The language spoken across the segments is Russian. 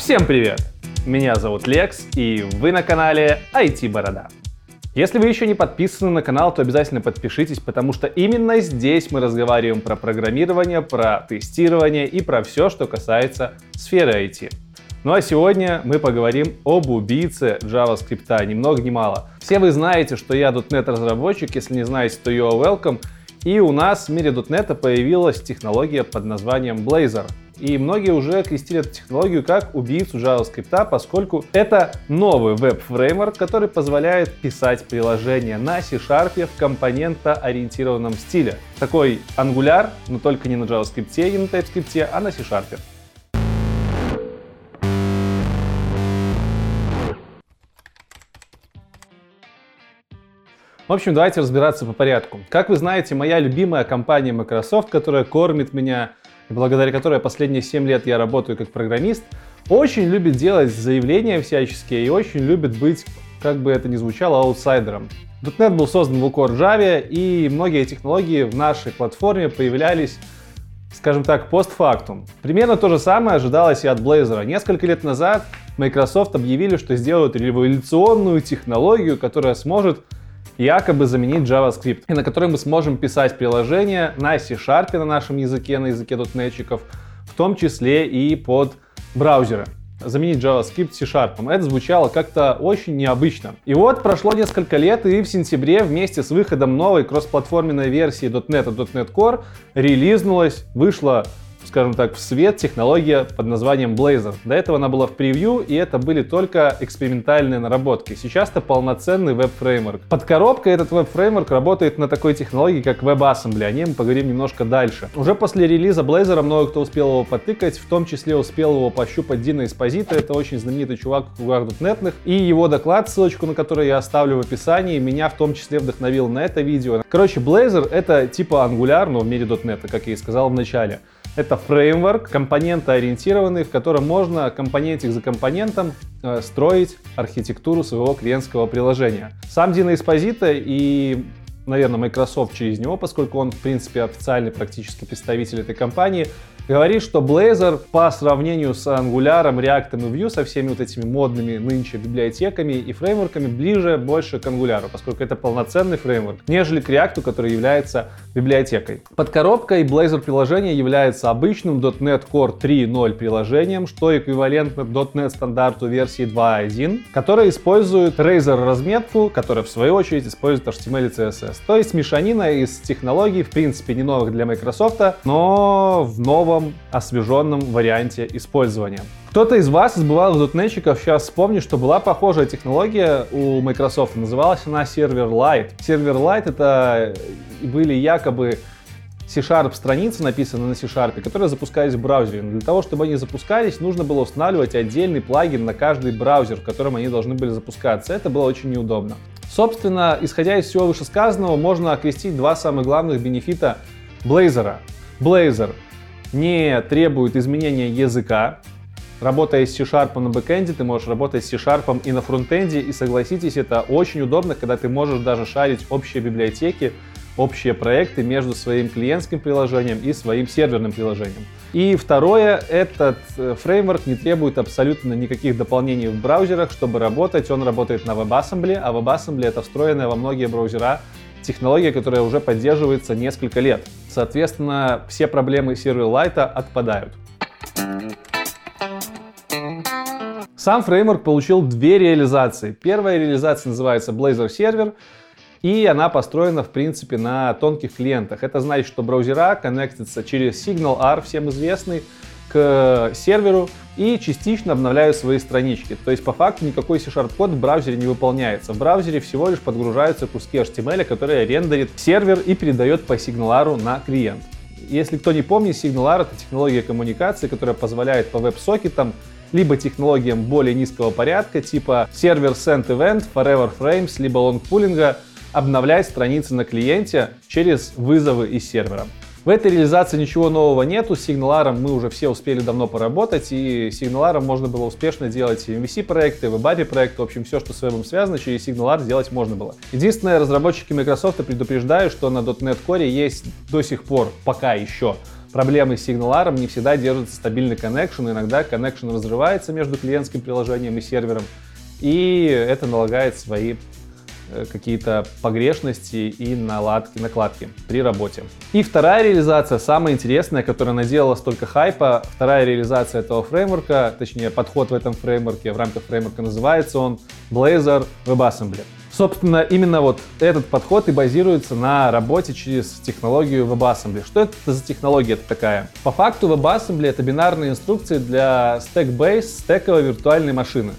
Всем привет! Меня зовут Лекс, и вы на канале IT Борода. Если вы еще не подписаны на канал, то обязательно подпишитесь, потому что именно здесь мы разговариваем про программирование, про тестирование и про все, что касается сферы IT. Ну а сегодня мы поговорим об убийце JavaScript, ни много ни мало. Все вы знаете, что я .NET разработчик, если не знаете, то you are welcome. И у нас в мире .NET появилась технология под названием Blazor. И многие уже крестили эту технологию как убийцу JavaScript, поскольку это новый веб-фреймворк, который позволяет писать приложения на C-Sharp в компонентоориентированном стиле. Такой Angular, но только не на JavaScript не на TypeScript, а на C-Sharp. В общем, давайте разбираться по порядку. Как вы знаете, моя любимая компания Microsoft, которая кормит меня, и благодаря которой последние 7 лет я работаю как программист, очень любит делать заявления всяческие и очень любит быть, как бы это ни звучало, аутсайдером. .NET был создан в Core Java, и многие технологии в нашей платформе появлялись скажем так, постфактум. Примерно то же самое ожидалось и от Blazor. Несколько лет назад Microsoft объявили, что сделают революционную технологию, которая сможет якобы заменить JavaScript, и на которой мы сможем писать приложения на C-Sharp на нашем языке, на языке .NET, в том числе и под браузеры заменить JavaScript C-Sharp. Это звучало как-то очень необычно. И вот прошло несколько лет, и в сентябре вместе с выходом новой кроссплатформенной версии .NET и .NET Core релизнулась, вышла скажем так, в свет технология под названием Blazor. До этого она была в превью, и это были только экспериментальные наработки. Сейчас это полноценный веб-фреймворк. Под коробкой этот веб-фреймворк работает на такой технологии, как WebAssembly. О ней мы поговорим немножко дальше. Уже после релиза Blazor много кто успел его потыкать, в том числе успел его пощупать Дина Эспозита. Это очень знаменитый чувак в кругах .NET. И его доклад, ссылочку на который я оставлю в описании, меня в том числе вдохновил на это видео. Короче, Blazor это типа Angular, но в мире .NET, как я и сказал в начале. Это фреймворк, компонентоориентированный, в котором можно компонентик за компонентом э, строить архитектуру своего клиентского приложения. Сам Dino Esposito и наверное, Microsoft через него, поскольку он, в принципе, официальный практически представитель этой компании, говорит, что Blazor по сравнению с Angular, React и Vue, со всеми вот этими модными нынче библиотеками и фреймворками, ближе больше к Angular, поскольку это полноценный фреймворк, нежели к React, который является библиотекой. Под коробкой Blazor приложение является обычным .NET Core 3.0 приложением, что эквивалентно .NET стандарту версии 2.1, которая использует Razor разметку, которая в свою очередь использует HTML и CSS. То есть мешанина из технологий, в принципе, не новых для Microsoft, но в новом новом, освеженном варианте использования. Кто-то из вас, из бывалых дотнетчиков, сейчас вспомнит, что была похожая технология у Microsoft. Называлась она Serverlite. Serverlite это были якобы C-Sharp страницы, написанные на C-Sharp, которые запускались в браузере. Но для того, чтобы они запускались, нужно было устанавливать отдельный плагин на каждый браузер, в котором они должны были запускаться. Это было очень неудобно. Собственно, исходя из всего вышесказанного, можно окрестить два самых главных бенефита Blazor. Blazor не требует изменения языка. Работая с C-Sharp на бэкэнде, ты можешь работать с C-Sharp и на фронтенде, и согласитесь, это очень удобно, когда ты можешь даже шарить общие библиотеки, общие проекты между своим клиентским приложением и своим серверным приложением. И второе, этот э, фреймворк не требует абсолютно никаких дополнений в браузерах, чтобы работать. Он работает на WebAssembly, а WebAssembly это встроенная во многие браузера технология, которая уже поддерживается несколько лет. Соответственно, все проблемы Silverlight отпадают. Сам фреймворк получил две реализации. Первая реализация называется Blazor Server, и она построена, в принципе, на тонких клиентах. Это значит, что браузера коннектятся через Signal-R, всем известный, к серверу и частично обновляю свои странички. То есть по факту никакой C-Sharp код в браузере не выполняется. В браузере всего лишь подгружаются куски HTML, которые рендерит сервер и передает по сигналару на клиент. Если кто не помнит, SignalR — это технология коммуникации, которая позволяет по веб-сокетам либо технологиям более низкого порядка, типа сервер send event, forever frames, либо long pooling, обновлять страницы на клиенте через вызовы из сервера. В этой реализации ничего нового нету, с сигналаром мы уже все успели давно поработать, и сигналаром можно было успешно делать MVC проекты, WebAPI проекты, в общем, все, что с вебом связано, через сигналар сделать можно было. Единственное, разработчики Microsoft предупреждают, что на .NET Core есть до сих пор, пока еще, проблемы с сигналаром, не всегда держится стабильный коннекшн, иногда коннекшн разрывается между клиентским приложением и сервером, и это налагает свои какие-то погрешности и наладки, накладки при работе. И вторая реализация, самая интересная, которая наделала столько хайпа, вторая реализация этого фреймворка, точнее подход в этом фреймворке, в рамках фреймворка называется он Blazor WebAssembly. Собственно, именно вот этот подход и базируется на работе через технологию WebAssembly. Что это за технология такая? По факту WebAssembly это бинарные инструкции для stack-based стековой виртуальной машины.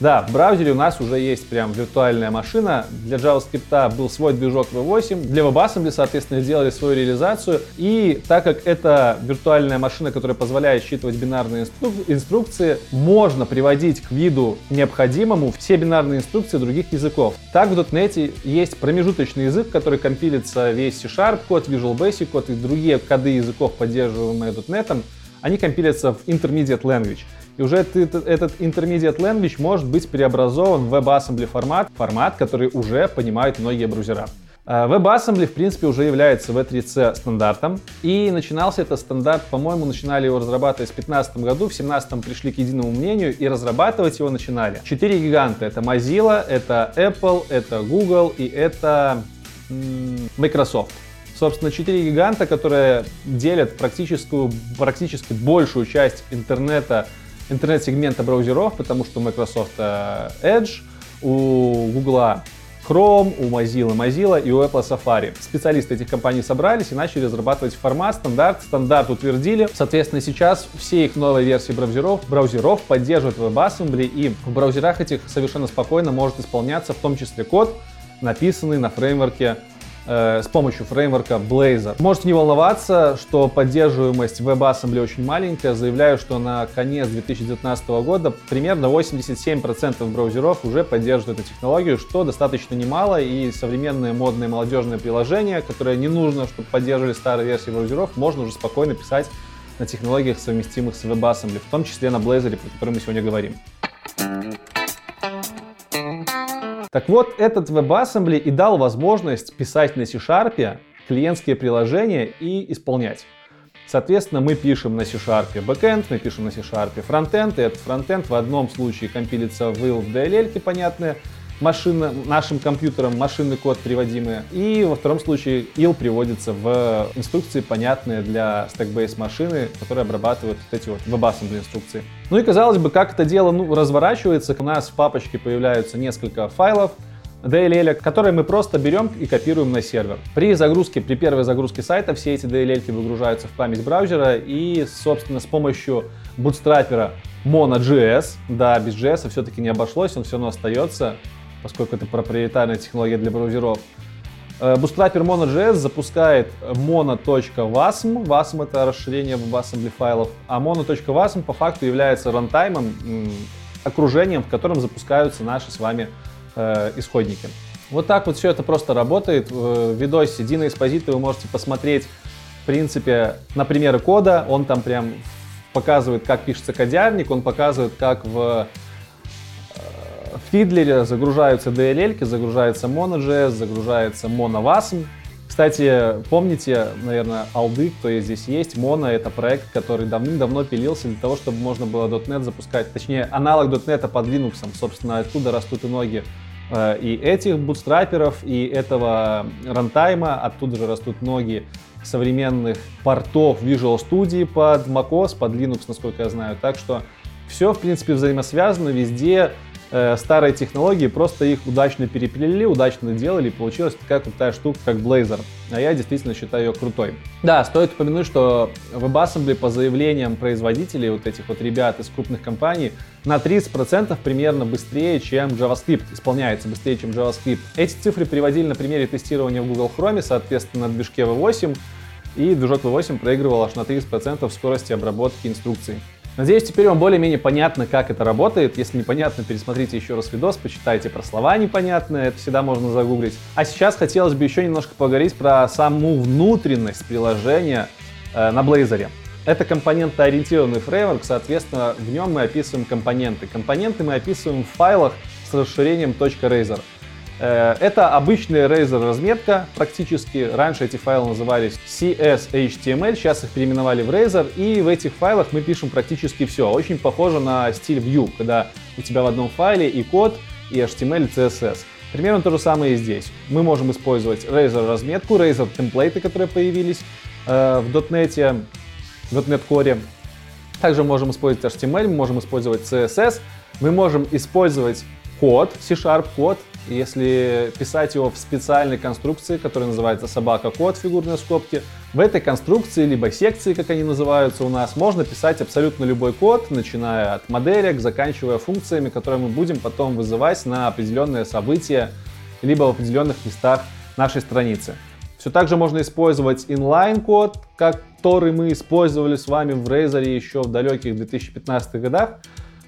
Да, в браузере у нас уже есть прям виртуальная машина. Для JavaScript был свой движок V8. Для WebAssembly, соответственно, сделали свою реализацию. И так как это виртуальная машина, которая позволяет считывать бинарные инстру инструкции, можно приводить к виду необходимому все бинарные инструкции других языков. Так в .NET есть промежуточный язык, который компилится весь C-Sharp код, Visual Basic код и другие коды языков, поддерживаемые .NET, они компилятся в Intermediate Language. И уже этот, intermediate language может быть преобразован в WebAssembly формат, формат, который уже понимают многие браузера. А, WebAssembly, в принципе, уже является V3C стандартом. И начинался этот стандарт, по-моему, начинали его разрабатывать в 2015 году, в 2017 пришли к единому мнению и разрабатывать его начинали. Четыре гиганта. Это Mozilla, это Apple, это Google и это Microsoft. Собственно, четыре гиганта, которые делят практически большую часть интернета интернет-сегмента браузеров, потому что у Microsoft э, Edge, у Google Chrome, у Mozilla Mozilla и у Apple Safari. Специалисты этих компаний собрались и начали разрабатывать формат, стандарт. Стандарт утвердили. Соответственно, сейчас все их новые версии браузеров, браузеров поддерживают WebAssembly, и в браузерах этих совершенно спокойно может исполняться в том числе код, написанный на фреймворке э, с помощью фреймворка Blazor. Можете не волноваться, что поддерживаемость WebAssembly очень маленькая. Заявляю, что на конец 2019 года примерно 87% браузеров уже поддерживают эту технологию, что достаточно немало, и современные модные молодежные приложения, которые не нужно, чтобы поддерживали старые версии браузеров, можно уже спокойно писать на технологиях, совместимых с WebAssembly, в том числе на Blazor, про который мы сегодня говорим. Так вот, этот WebAssembly и дал возможность писать на C-Sharp клиентские приложения и исполнять. Соответственно, мы пишем на C-Sharp backend, мы пишем на C-Sharp frontend, и этот frontend в одном случае компилится в IL DLL, понятные, машина, нашим компьютером машинный код приводимый, и во втором случае IL приводится в инструкции, понятные для stack-based машины, которые обрабатывают вот эти вот WebAssembly инструкции. Ну и казалось бы, как это дело ну, разворачивается, у нас в папочке появляются несколько файлов, DLL, которые мы просто берем и копируем на сервер. При загрузке, при первой загрузке сайта все эти DLL выгружаются в память браузера и, собственно, с помощью бутстрапера Mono.js, да, без JS все-таки не обошлось, он все равно остается, поскольку это проприетарная технология для браузеров. Bootstrapper э, Mono.js запускает mono.wasm. Wasm это расширение WebAssembly файлов, а mono.wasm по факту является рантаймом, окружением, в котором запускаются наши с вами э, исходники. Вот так вот все это просто работает. В видосе Дина Эспозита вы можете посмотреть, в принципе, на примеры кода. Он там прям показывает, как пишется кодярник, он показывает, как в Фидлере загружаются DLL, загружается Mono.js, загружается MonoWasm. Кстати, помните, наверное, алды, кто здесь есть, Mono — это проект, который давным-давно пилился для того, чтобы можно было .NET запускать, точнее, аналог .NET под Linux, собственно, оттуда растут и ноги э, и этих бутстрапперов, и этого рантайма, оттуда же растут ноги современных портов Visual Studio под macOS, под Linux, насколько я знаю. Так что все, в принципе, взаимосвязано, везде э, старые технологии, просто их удачно переплели, удачно делали, и получилась такая крутая штука, как Blazor. А я действительно считаю ее крутой. Да, стоит упомянуть, что WebAssembly по заявлениям производителей, вот этих вот ребят из крупных компаний, на 30% примерно быстрее, чем JavaScript, исполняется быстрее, чем JavaScript. Эти цифры приводили на примере тестирования в Google Chrome, соответственно, на движке V8, и движок V8 проигрывал аж на 30% скорости обработки инструкций. Надеюсь, теперь вам более-менее понятно, как это работает. Если непонятно, пересмотрите еще раз видос, почитайте про слова непонятные, это всегда можно загуглить. А сейчас хотелось бы еще немножко поговорить про саму внутренность приложения э, на Blazor. Это компонентоориентированный фреймворк, соответственно, в нем мы описываем компоненты. Компоненты мы описываем в файлах с расширением .razor. Э, это обычная Razer разметка практически. Раньше эти файлы назывались CS сейчас их переименовали в Razer. И в этих файлах мы пишем практически все. Очень похоже на стиль Vue, когда у тебя в одном файле и код, и HTML, и CSS. Примерно то же самое и здесь. Мы можем использовать Razer разметку, Razer темплейты, которые появились э, в .NET, .NET Core. Также можем использовать HTML, мы можем использовать CSS, мы можем использовать код, C-Sharp код, если писать его в специальной конструкции, которая называется собака-код, фигурные скобки, в этой конструкции, либо секции, как они называются у нас, можно писать абсолютно любой код, начиная от моделек, заканчивая функциями, которые мы будем потом вызывать на определенные события, либо в определенных местах нашей страницы. Все так же можно использовать inline-код, который мы использовали с вами в Razer еще в далеких 2015 годах.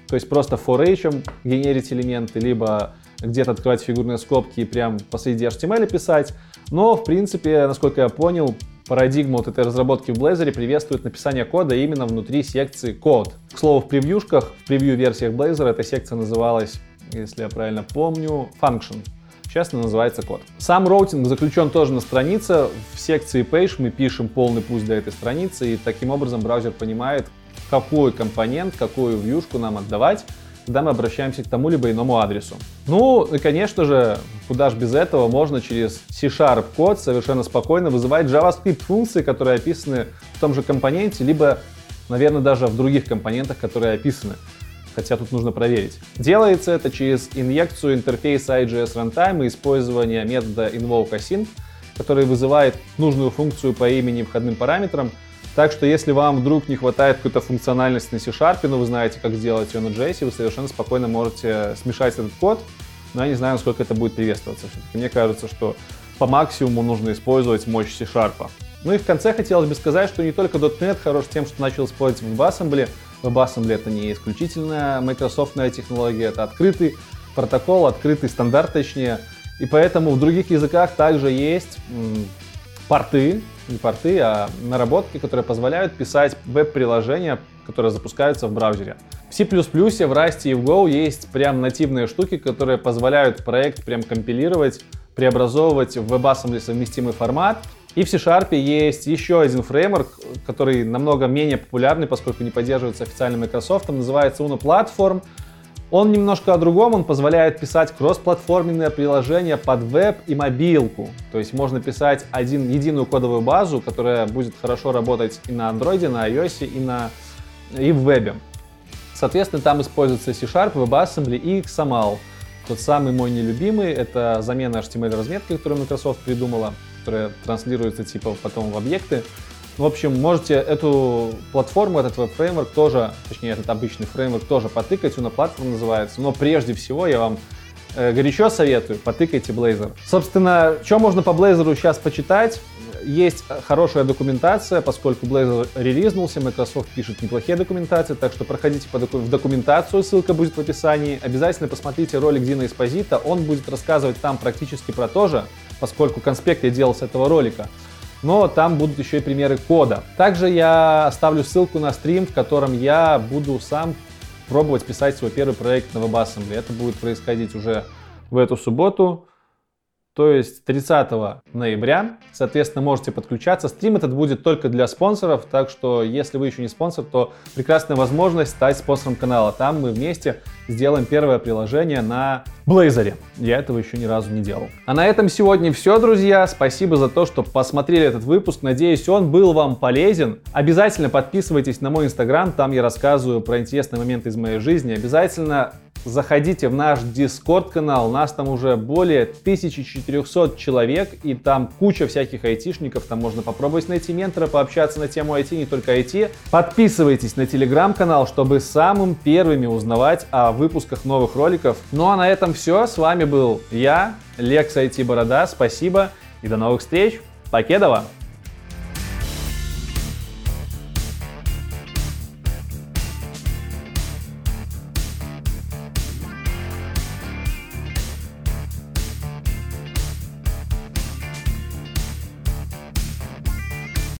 То есть просто for each генерить элементы, либо где-то открывать фигурные скобки и прям посреди HTML писать. Но, в принципе, насколько я понял, парадигма вот этой разработки в Blazor приветствует написание кода именно внутри секции код. К слову, в превьюшках, в превью-версиях Blazor эта секция называлась, если я правильно помню, function. Сейчас она называется код. Сам роутинг заключен тоже на странице. В секции page мы пишем полный путь для этой страницы, и таким образом браузер понимает, какой компонент, какую вьюшку нам отдавать, когда мы обращаемся к тому либо иному адресу. Ну и, конечно же, куда же без этого, можно через C-Sharp код совершенно спокойно вызывать JavaScript функции, которые описаны в том же компоненте, либо, наверное, даже в других компонентах, которые описаны. Хотя тут нужно проверить. Делается это через инъекцию интерфейса IGS Runtime и использование метода invoke который вызывает нужную функцию по имени входным параметрам, так что если вам вдруг не хватает какой-то функциональности на C-Sharp, но вы знаете, как сделать ее на JS, вы совершенно спокойно можете смешать этот код, но я не знаю, насколько это будет приветствоваться. Мне кажется, что по максимуму нужно использовать мощь C-Sharp. Ну и в конце хотелось бы сказать, что не только .NET хорош тем, что начал использовать WebAssembly. WebAssembly это не исключительно майкрософтная технология, это открытый протокол, открытый стандарт точнее. И поэтому в других языках также есть порты, не порты, а наработки, которые позволяют писать веб-приложения, которые запускаются в браузере. В C++, в Rust и в Go есть прям нативные штуки, которые позволяют проект прям компилировать, преобразовывать в WebAssembly совместимый формат. И в C-Sharp есть еще один фреймворк, который намного менее популярный, поскольку не поддерживается официальным Microsoft, называется Uno Platform. Он немножко о другом, он позволяет писать кроссплатформенные приложения под веб и мобилку. То есть можно писать один, единую кодовую базу, которая будет хорошо работать и на Android, на iOS, и, на, и в вебе. Соответственно, там используется C-Sharp, WebAssembly и XAML. Тот самый мой нелюбимый, это замена HTML-разметки, которую Microsoft придумала, которая транслируется типа потом в объекты. В общем, можете эту платформу, этот веб-фреймворк тоже, точнее, этот обычный фреймворк тоже потыкать, на платформа называется. Но прежде всего я вам э, горячо советую, потыкайте Blazor. Собственно, что можно по Blazor сейчас почитать? Есть хорошая документация, поскольку Blazor релизнулся, Microsoft пишет неплохие документации, так что проходите по доку- в документацию, ссылка будет в описании. Обязательно посмотрите ролик Дина Эспозита, он будет рассказывать там практически про то же, поскольку конспект я делал с этого ролика но там будут еще и примеры кода. Также я оставлю ссылку на стрим, в котором я буду сам пробовать писать свой первый проект на WebAssembly. Это будет происходить уже в эту субботу то есть 30 ноября. Соответственно, можете подключаться. Стрим этот будет только для спонсоров, так что если вы еще не спонсор, то прекрасная возможность стать спонсором канала. Там мы вместе сделаем первое приложение на Blazor. Я этого еще ни разу не делал. А на этом сегодня все, друзья. Спасибо за то, что посмотрели этот выпуск. Надеюсь, он был вам полезен. Обязательно подписывайтесь на мой инстаграм, там я рассказываю про интересные моменты из моей жизни. Обязательно заходите в наш Discord канал, нас там уже более 1400 человек, и там куча всяких айтишников, там можно попробовать найти ментора, пообщаться на тему IT, не только IT. Подписывайтесь на телеграм канал, чтобы самым первыми узнавать о выпусках новых роликов. Ну а на этом все, с вами был я, Лекс IT Борода, спасибо и до новых встреч, покедова!